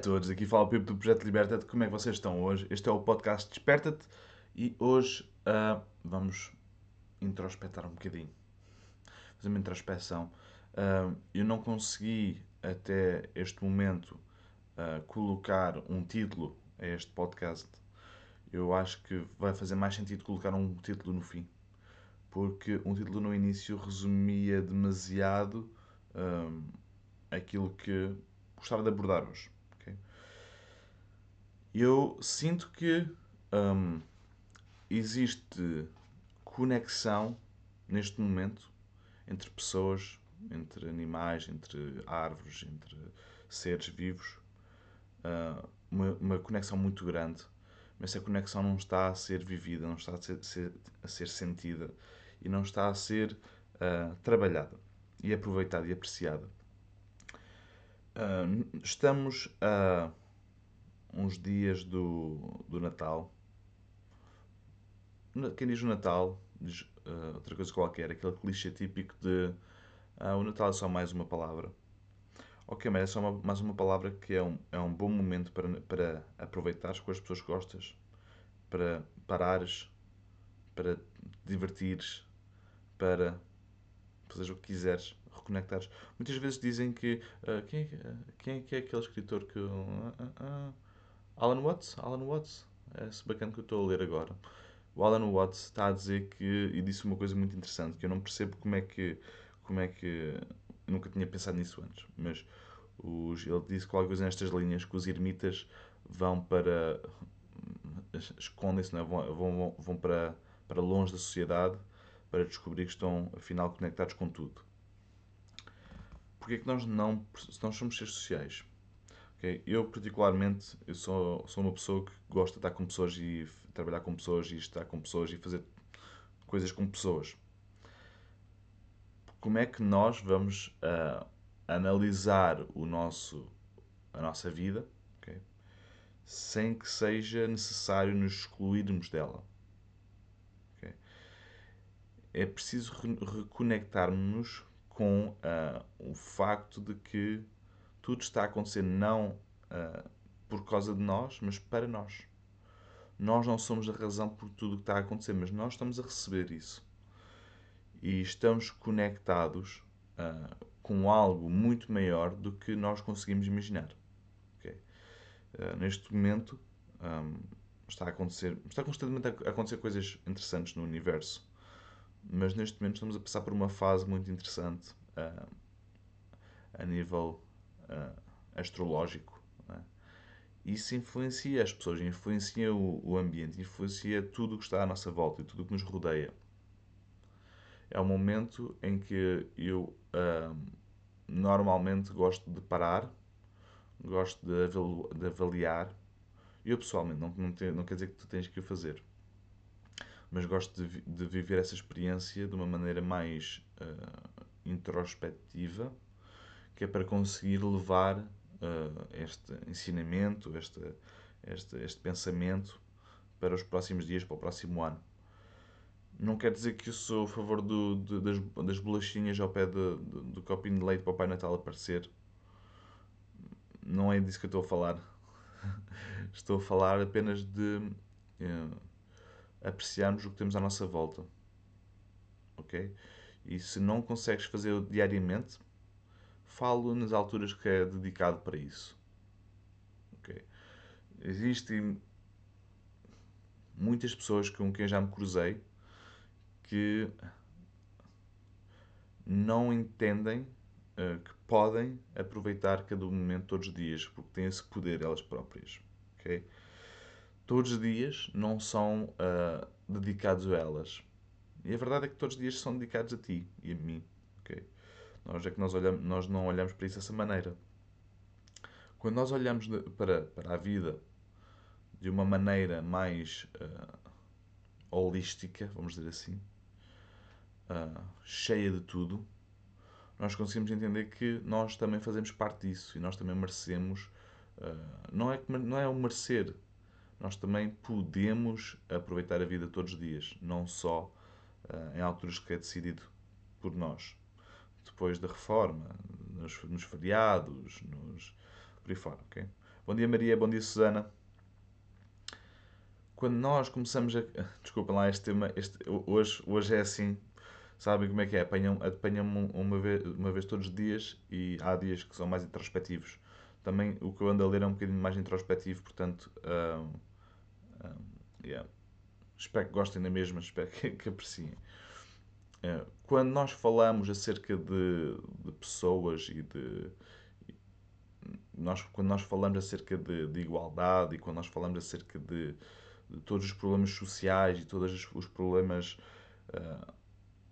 todos, aqui fala o Pipo do Projeto Liberta-te. Como é que vocês estão hoje? Este é o podcast Desperta-te e hoje uh, vamos introspectar um bocadinho. Fazer uma introspeção. Uh, eu não consegui até este momento uh, colocar um título a este podcast. Eu acho que vai fazer mais sentido colocar um título no fim. Porque um título no início resumia demasiado aquilo que gostava de abordar hoje. Eu sinto que hum, existe conexão neste momento entre pessoas, entre animais, entre árvores, entre seres vivos. Uh, uma, uma, conexão muito grande, mas essa conexão não está a ser vivida, não está a ser, ser a ser sentida e não está a ser uh, trabalhada e aproveitada e apreciada. Uh, estamos a uns dias do, do Natal. Quem diz o Natal diz uh, outra coisa qualquer, aquele clichê típico de uh, o Natal é só mais uma palavra. Ok, mas é só uma, mais uma palavra que é um, é um bom momento para, para aproveitares com as pessoas que gostas, para parares, para divertires, para fazeres o que quiseres reconectares. Muitas vezes dizem que. Uh, quem, é, quem é que é aquele escritor que. Uh, Alan Watts? Alan Watts? É esse bacana que eu estou a ler agora. O Alan Watts está a dizer que. E disse uma coisa muito interessante, que eu não percebo como é que. Como é que. Nunca tinha pensado nisso antes, mas os, ele disse qualquer coisa nestas linhas que os ermitas vão para. escondem-se, é? vão, vão, vão para, para longe da sociedade para descobrir que estão afinal conectados com tudo porque é que nós não, se nós somos seres sociais, okay? eu particularmente, eu sou, sou uma pessoa que gosta de estar com pessoas e trabalhar com pessoas e estar com pessoas e fazer coisas com pessoas. Como é que nós vamos uh, analisar o nosso, a nossa vida okay? sem que seja necessário nos excluirmos dela? Okay? É preciso reconectarmos-nos com uh, o facto de que tudo está a acontecer não uh, por causa de nós, mas para nós. Nós não somos a razão por tudo o que está a acontecer, mas nós estamos a receber isso. E estamos conectados uh, com algo muito maior do que nós conseguimos imaginar. Okay? neste momento um, está a acontecer, está constantemente a acontecer coisas interessantes no universo mas neste momento estamos a passar por uma fase muito interessante uh, a nível uh, astrológico. É? Isso influencia as pessoas, influencia o, o ambiente, influencia tudo o que está à nossa volta e tudo o que nos rodeia. É um momento em que eu normalmente gosto de parar, gosto de, de avaliar. Eu pessoalmente, não, não, te, não quer dizer que tu tens que o fazer mas gosto de, de viver essa experiência de uma maneira mais uh, introspectiva, que é para conseguir levar uh, este ensinamento, este, este, este pensamento para os próximos dias, para o próximo ano. Não quer dizer que eu sou a favor do, das, das bolachinhas ao pé de, de, do copinho de leite para o Pai Natal aparecer. Não é disso que eu estou a falar. estou a falar apenas de uh, apreciarmos o que temos à nossa volta. Ok? E se não consegues fazer diariamente, falo nas alturas que é dedicado para isso. Ok? Existem muitas pessoas com quem já me cruzei que não entendem uh, que podem aproveitar cada momento todos os dias, porque têm esse poder elas próprias. Okay? todos os dias não são uh, dedicados a elas. E a verdade é que todos os dias são dedicados a ti e a mim. Okay? Nós é que nós, olhamos, nós não olhamos para isso dessa maneira. Quando nós olhamos de, para, para a vida de uma maneira mais uh, holística, vamos dizer assim, uh, cheia de tudo, nós conseguimos entender que nós também fazemos parte disso e nós também merecemos. Uh, não, é, não é o merecer, nós também podemos aproveitar a vida todos os dias, não só em alturas que é decidido por nós. Depois da reforma, nos, nos feriados, nos, por aí fora, ok? Bom dia, Maria. Bom dia, Susana. Quando nós começamos a. Desculpem lá este tema. Este... Hoje, hoje é assim. Sabem como é que é? Apanham-me apanham uma, vez, uma vez todos os dias e há dias que são mais introspectivos. Também o que eu ando a ler é um bocadinho mais introspectivo, portanto. Um, um, yeah. Espero que gostem da mesma, espero que, que apreciem. Uh, quando nós falamos acerca de, de pessoas e de, nós, quando nós falamos acerca de, de igualdade e quando nós falamos acerca de, de, todos os problemas sociais e todos os problemas uh,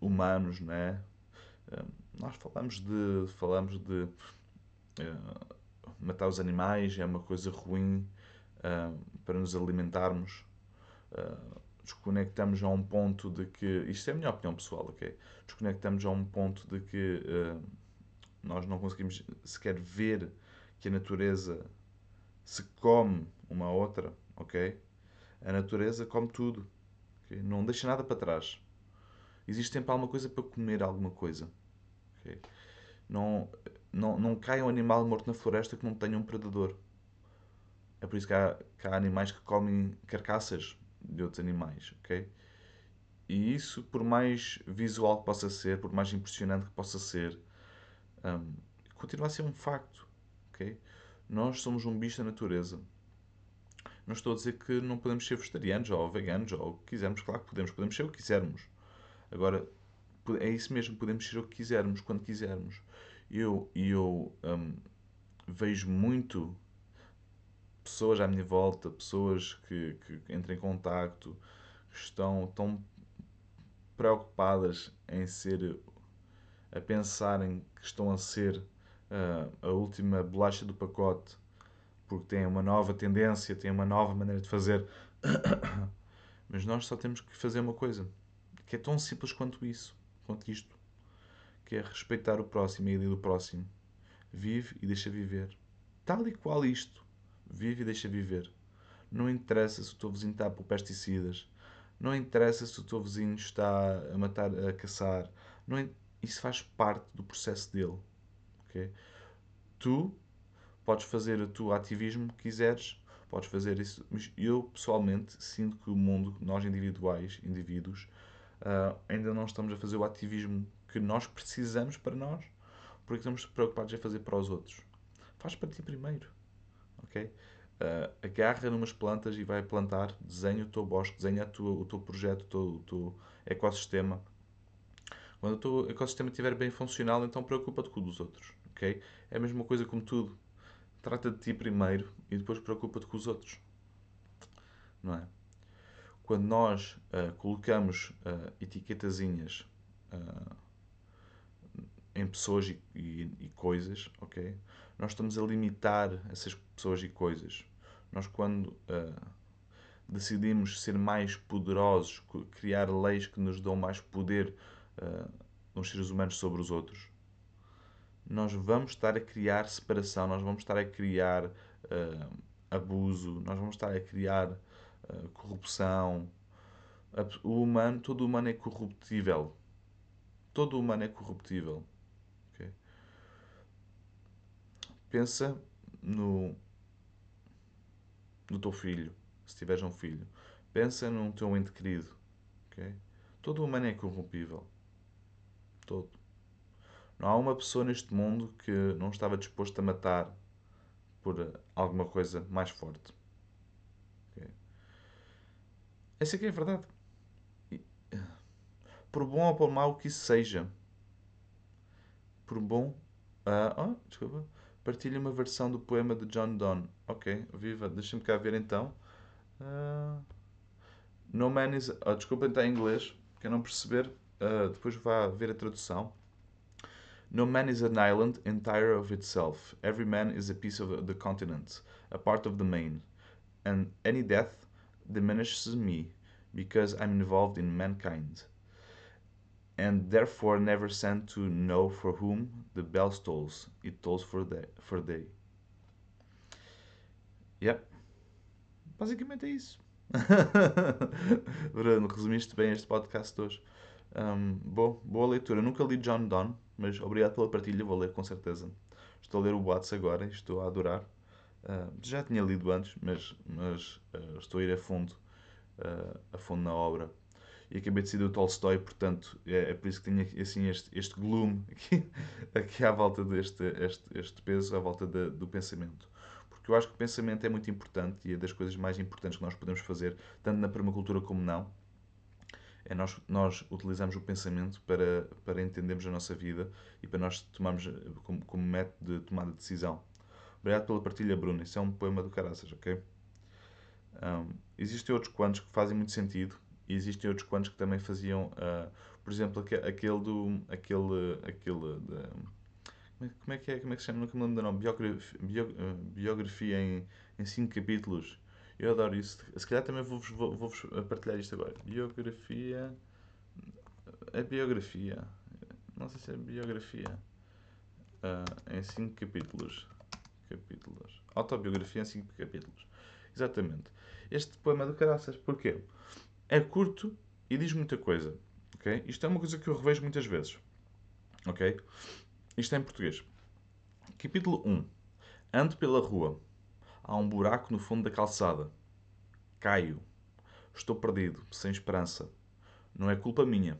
humanos, né? Uh, nós falamos de, falamos de uh, matar os animais, é uma coisa ruim para nos alimentarmos. Desconectamos a um ponto de que, isto é a minha opinião pessoal, ok? Desconectamos a um ponto de que nós não conseguimos sequer ver que a natureza se come uma outra, ok? A natureza come tudo, okay? não deixa nada para trás. Existe sempre alguma coisa para comer alguma coisa. Okay? Não, não, não cai um animal morto na floresta que não tenha um predador. É por isso que há, que há animais que comem carcaças de outros animais, ok? E isso, por mais visual que possa ser, por mais impressionante que possa ser, um, continua a ser um facto ok? Nós somos um bicho da natureza. Não estou a dizer que não podemos ser vegetarianos ou veganos ou o que quisermos. Claro que podemos. Podemos ser o que quisermos. Agora, é isso mesmo. Podemos ser o que quisermos, quando quisermos. Eu, eu um, vejo muito pessoas à minha volta, pessoas que, que entram em contacto, estão tão preocupadas em ser, a pensarem que estão a ser uh, a última bolacha do pacote, porque tem uma nova tendência, tem uma nova maneira de fazer. Mas nós só temos que fazer uma coisa, que é tão simples quanto isso, quanto isto, que é respeitar o próximo e a do próximo. Vive e deixa viver. Tal e qual isto. Vive e deixa viver. Não interessa se o teu vizinho está por pesticidas. Não interessa se o teu vizinho está a matar, a caçar. Não, isso faz parte do processo dele. Okay? Tu podes fazer o teu ativismo que quiseres, podes fazer isso, mas eu pessoalmente sinto que o mundo, nós individuais, indivíduos, uh, ainda não estamos a fazer o ativismo que nós precisamos para nós, porque estamos preocupados em fazer para os outros. Faz para ti primeiro, ok? Uh, agarra numas plantas e vai plantar, desenha o teu bosque, desenha tua, o teu projeto, o teu, o teu ecossistema. Quando o teu ecossistema estiver bem funcional, então preocupa-te com o dos outros ok? É a mesma coisa como tudo. Trata de ti primeiro e depois preocupa-te com os outros. Não é? Quando nós uh, colocamos uh, etiquetazinhas em pessoas e, e, e, coisas, ok? Nós estamos a limitar essas pessoas e coisas. Nós, quando decidimos ser mais poderosos, criar leis que nos dão mais poder uh, nos seres humanos sobre os outros, nós vamos estar a criar separação, nós vamos estar a criar uh, abuso, nós vamos estar a criar uh, corrupção. O humano, todo humano é corruptível. Todo humano é corruptível. Okay? Pensa no, no teu filho, se tiveres um filho. Pensa num teu ente querido. Okay? Todo humano é corrompível. Todo. Não há uma pessoa neste mundo que não estava disposto a matar por alguma coisa mais forte. Okay? Essa aqui é a verdade. Por bom ou por mau que isso seja. Por bom. Uh, oh, desculpa. Partilha uma versão do poema de John Donne. Ok, viva. Deixa-me cá ver então. Uh, no man is. Oh, desculpa, está em inglês. Quem não perceber, uh, depois vá ver a tradução. No man is an island entire of itself. Every man is a piece of the continent, a part of the main. And any death diminishes me, because I'm involved in mankind, and therefore never sent to know for whom the bell tolls. It tolls for they. For they. Yep. Basicamente é isso. Bruno, resumiste bem este podcast hoje. Um, boa, boa leitura. Nunca li John Donne, mas obrigado pela partilha, vou ler com certeza. Estou a ler o Watts agora e estou a adorar. Uh, já tinha lido antes, mas, mas uh, estou a ir a fundo, uh, a fundo na obra. E acabei de ser do Tolstói, portanto, é, é, por isso que tenho assim este, este gloom aqui, aqui à volta deste este, este peso, à volta do pensamento. Porque eu acho que o pensamento é muito importante e é das coisas mais importantes que nós podemos fazer, tanto na permacultura como não. É nós, nós utilizamos o pensamento para, para entendermos a nossa vida e para nós tomarmos como, como método de tomada de decisão. Obrigado pela partilha, Bruno. Isso é um poema do caraças, ok? Um, existem outros quantos que fazem muito sentido e existem outros quantos que também faziam, uh, por exemplo, aquele do. aquele. aquele de, como é que é? Como é que se chama? Nunca me lembro nome. Biografia, bio, uh, biografia em, em cinco capítulos. Eu adoro isso. Se calhar também vou-vos vou, vou partilhar isto agora. Biografia. É biografia. Não sei se é biografia. Uh, em cinco capítulos capítulos. Autobiografia em 5 capítulos. Exatamente. Este poema é do caraças. Porquê? É curto e diz muita coisa. ok? Isto é uma coisa que eu revejo muitas vezes. Ok? Isto é em português. Capítulo 1. Ando pela rua. Há um buraco no fundo da calçada. Caio. Estou perdido, sem esperança. Não é culpa minha.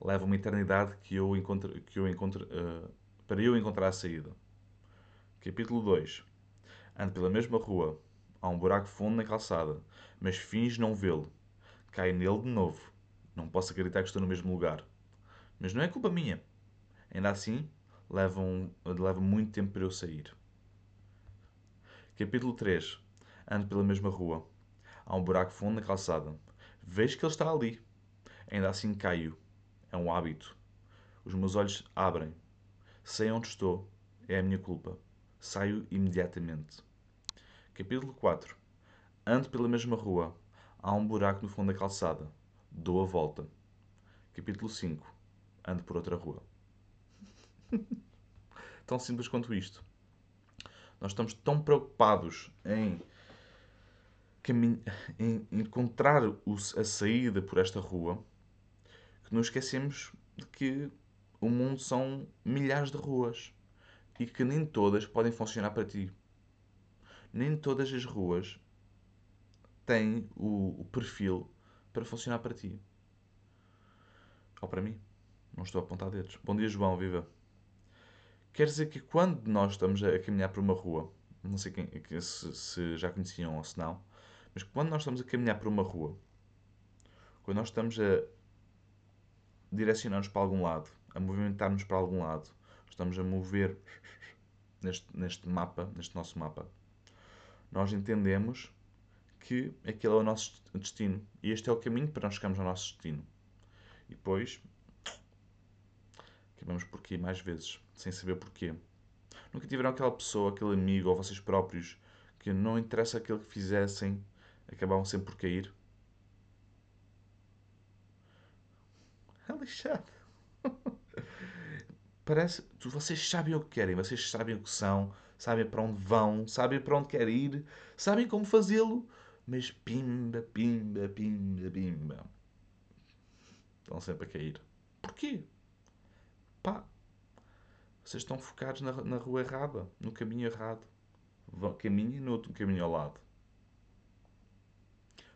Leva uma eternidade que eu encontro, que eu encontro, uh, para eu encontrar a saída. Capítulo 2 Ando pela mesma rua. Há um buraco fundo na calçada, mas finge não vê-lo. Caio nele de novo. Não posso acreditar que estou no mesmo lugar. Mas não é culpa minha. Ainda assim, leva, um, leva muito tempo para eu sair. Capítulo 3 Ando pela mesma rua. Há um buraco fundo na calçada. Vejo que ele está ali. Ainda assim caio. É um hábito. Os meus olhos abrem. Sei onde estou. É a minha culpa. Saio imediatamente. Capítulo 4. Ando pela mesma rua. Há um buraco no fundo da calçada. Dou a volta. Capítulo 5. Ando por outra rua. tão simples quanto isto. Nós estamos tão preocupados em, em encontrar a saída por esta rua que nos esquecemos de que o mundo são milhares de ruas e que nem todas podem funcionar para ti. Nem todas as ruas têm o, o perfil para funcionar para ti. Ou para mim. Não estou a apontar dedos. Bom dia, João, viva. Quer dizer que quando nós estamos a caminhar por uma rua, não sei quem, se, se já conheciam ou se não, mas quando nós estamos a caminhar por uma rua, quando nós estamos a direcionar-nos para algum lado, a movimentar-nos para algum lado, estamos a mover neste, neste mapa, neste nosso mapa, nós entendemos que aquele é o nosso destino. E este é o caminho para nós chegarmos ao nosso destino. E depois acabamos por aqui mais vezes, sem saber porquê. Nunca tiveram aquela pessoa, aquele amigo ou vocês próprios que não interessa aquilo que fizessem, acabavam sempre por cair? É lixado. parece. Vocês sabem o que querem, vocês sabem o que são, sabem para onde vão, sabem para onde querem ir, sabem como fazê-lo, mas pimba, pimba, pimba, pimba. Estão sempre a cair. Porquê? Pá, vocês estão focados na, na rua errada, no caminho errado. Caminhem no outro caminho ao lado.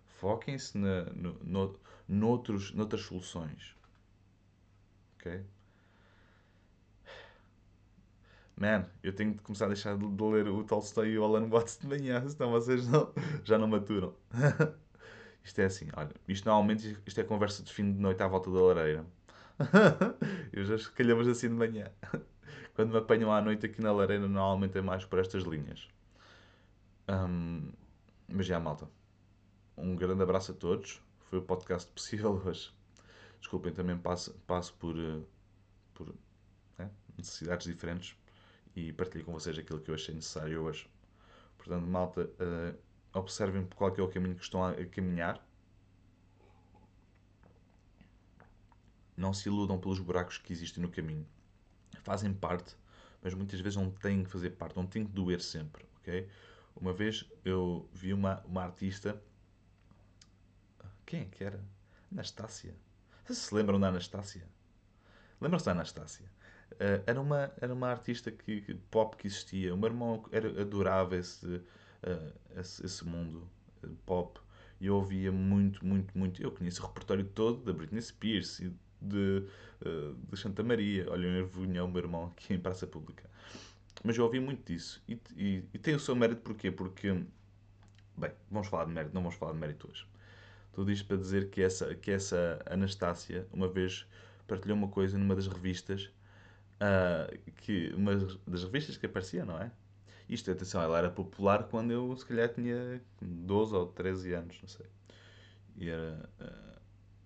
Foquem-se na, no, no, noutros, noutras soluções. Ok? Man, eu tenho de começar a deixar de ler o Tolstói e o Alan Watts de manhã, senão vocês não, já não maturam. isto é assim, olha, isto normalmente isto é conversa de fim de noite à volta da lareira. eu já calhamos assim de manhã. Quando me apanham à noite aqui na lareira, normalmente é mais por estas linhas. Um, mas já, malta. Um grande abraço a todos. Foi o podcast possível hoje. Desculpem, também passo, passo por, eh, por é, necessidades diferentes e partilho com vocês aquilo que eu achei necessário hoje. Portanto, malta, uh, observem qual é, o caminho que estão a, caminhar. Não se iludam pelos buracos que existem no caminho. Fazem parte, mas muitas vezes não têm que fazer parte, não têm que doer sempre, ok? Uma vez eu vi uma, uma artista. Quem é que era? Anastácia. Vocês se lembram da Anastácia? Lembram-se da Anastácia? Uh, era, uma, era uma artista que, que, pop que existia. O meu irmão era, adorava esse, uh, esse, esse, mundo pop. E eu ouvia muito, muito, muito. Eu conheço o repertório todo da Britney Spears e de, uh, de Santa Maria. Olha, eu vinha o meu irmão aqui em Praça Pública. Mas eu ouvi muito disso. E, e, e, tem o seu mérito porquê? Porque, bem, vamos falar de mérito, não vamos falar de mérito hoje. Tudo isto para dizer que essa, que essa Anastácia, uma vez partilhou uma coisa numa das revistas, uh, que, uma das revistas que aparecia, não é? Isto, atenção, ela era popular quando eu, se calhar, tinha 12 ou 13 anos, não sei. E era... Uh,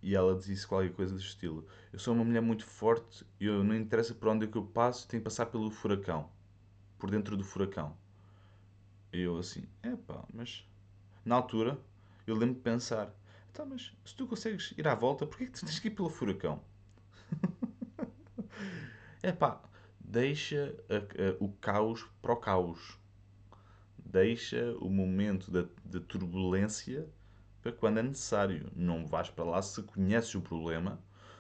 e ela disse qualquer coisa do estilo: Eu sou uma mulher muito forte eu não interessa por onde é que eu passo, tenho que passar pelo furacão, por dentro do furacão. E eu assim: É pá, mas na altura eu lembro de pensar: Tá, mas se tu consegues ir à volta, porquê que tu tens que ir pelo furacão? é pá, deixa a, a, o caos para o caos. Deixa o momento da, da turbulência para quando é necessário. Não vais para lá se conheces o problema,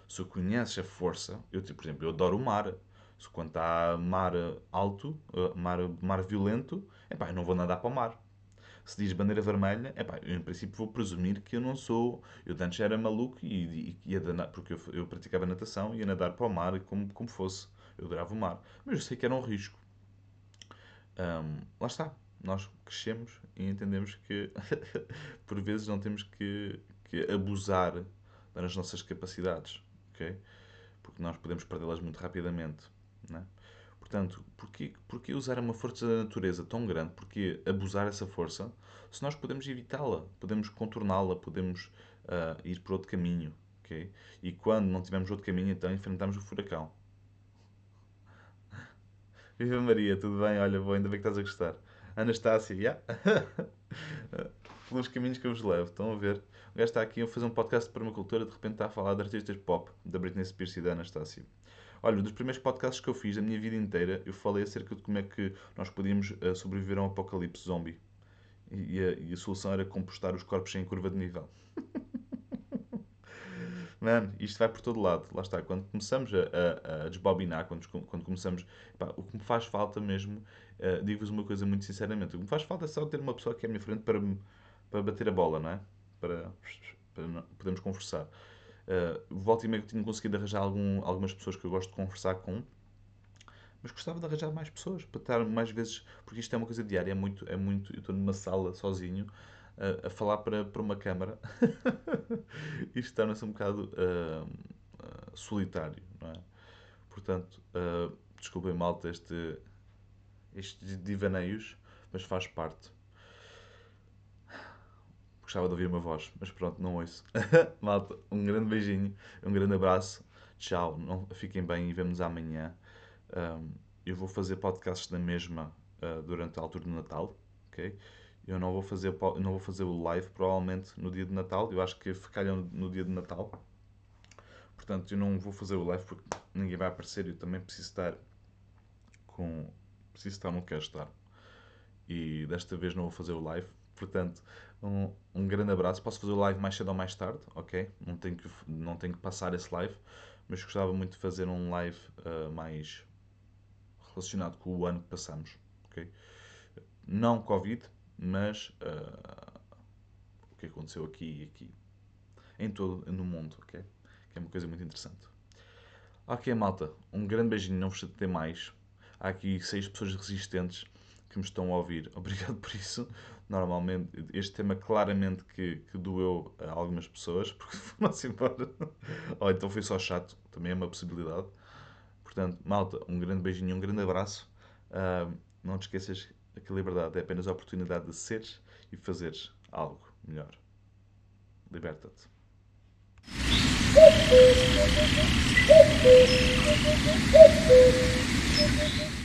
se conheces a força. Eu, tipo, por exemplo, eu adoro o mar. Se quando está mar alto, eh, mar, mar violento, epá, eu não vou nadar para o mar. Se diz bandeira vermelha, epá, eu em princípio vou presumir que eu não sou. Eu antes era maluco e, e ia nadar, porque eu, eu praticava natação ia nadar para o mar como, como fosse. Eu adorava o mar. Mas eu sei que era um risco. Um, lá está nós crescemos e entendemos que por vezes não temos que, que abusar das nossas capacidades, ok? Porque nós podemos perdê-las muito rapidamente, né? Portanto, porquê, porquê usar uma força da natureza tão grande? Porquê abusar dessa força se nós podemos evitá-la, podemos contorná-la, podemos uh, ir por outro caminho, ok? E quando não tivermos outro caminho, então enfrentamos o furacão. Viva Maria, tudo bem? Olha, vou, ainda bem que estás a gostar. Anastácia, yeah. pelos caminhos que eu vos levo. Estão a ver? O gajo está aqui a fazer um podcast para uma cultura, de repente está a falar de artistas pop, da Britney Spears e da Anastácia. Olha, um dos primeiros podcasts que eu fiz da minha vida inteira, eu falei acerca de como é que nós podíamos uh, sobreviver a um apocalipse zombie. E, a, e a solução era compostar os corpos sem curva de nível. Mano, isto vai por todo lado. Lá está. Quando começamos a, a, a desbobinar, quando, quando começamos. Pá, o que me faz falta mesmo, uh, digo-vos uma coisa muito sinceramente, o que me faz falta é só ter uma pessoa aqui à minha frente para, para bater a bola, não é? Para, para não, podermos conversar. Uh, volta e meio que tinha conseguido arranjar algum, algumas pessoas que eu gosto de conversar com, mas gostava de arranjar mais pessoas para estar mais vezes, porque isto é uma coisa diária, é muito, é muito. Eu estou numa sala sozinho a, a falar para, para uma câmara. Isto torna-se um bocado uh, uh, solitário, não é? Portanto, uh, desculpem malta este, estes divaneios, mas faz parte. Gostava de ouvir uma voz, mas pronto, não ouço. malta, um grande beijinho, um grande abraço. Tchau, não, fiquem bem e vemos amanhã. Um, eu vou fazer podcasts na mesma uh, durante a altura do Natal, ok? Eu não vou fazer, não vou fazer o live provavelmente no dia de Natal. Eu acho que calham no dia de Natal. Portanto, eu não vou fazer o live porque ninguém vai aparecer. Eu também preciso estar com. Preciso estar no quero estar. E desta vez não vou fazer o live. Portanto, um, um grande abraço. Posso fazer o live mais cedo ou mais tarde, ok? Não tenho que, não tenho que passar esse live. Mas gostava muito de fazer um live uh, mais relacionado com o ano que passamos, ok? Não Covid, mas uh, o que aconteceu aqui e aqui, em todo no mundo, ok? Que é uma coisa muito interessante. Ok, malta, um grande beijinho, não vos chatei mais. Há aqui seis pessoas resistentes que me estão a ouvir. Obrigado por isso. Normalmente, este tema claramente que, que doeu a algumas pessoas, porque foram-se embora. Ou então foi só chato, também é uma possibilidade. Portanto, malta, um grande beijinho, um grande abraço. Uh, não te esqueças que a liberdade é apenas a oportunidade de seres e fazeres algo melhor. Liberta-te.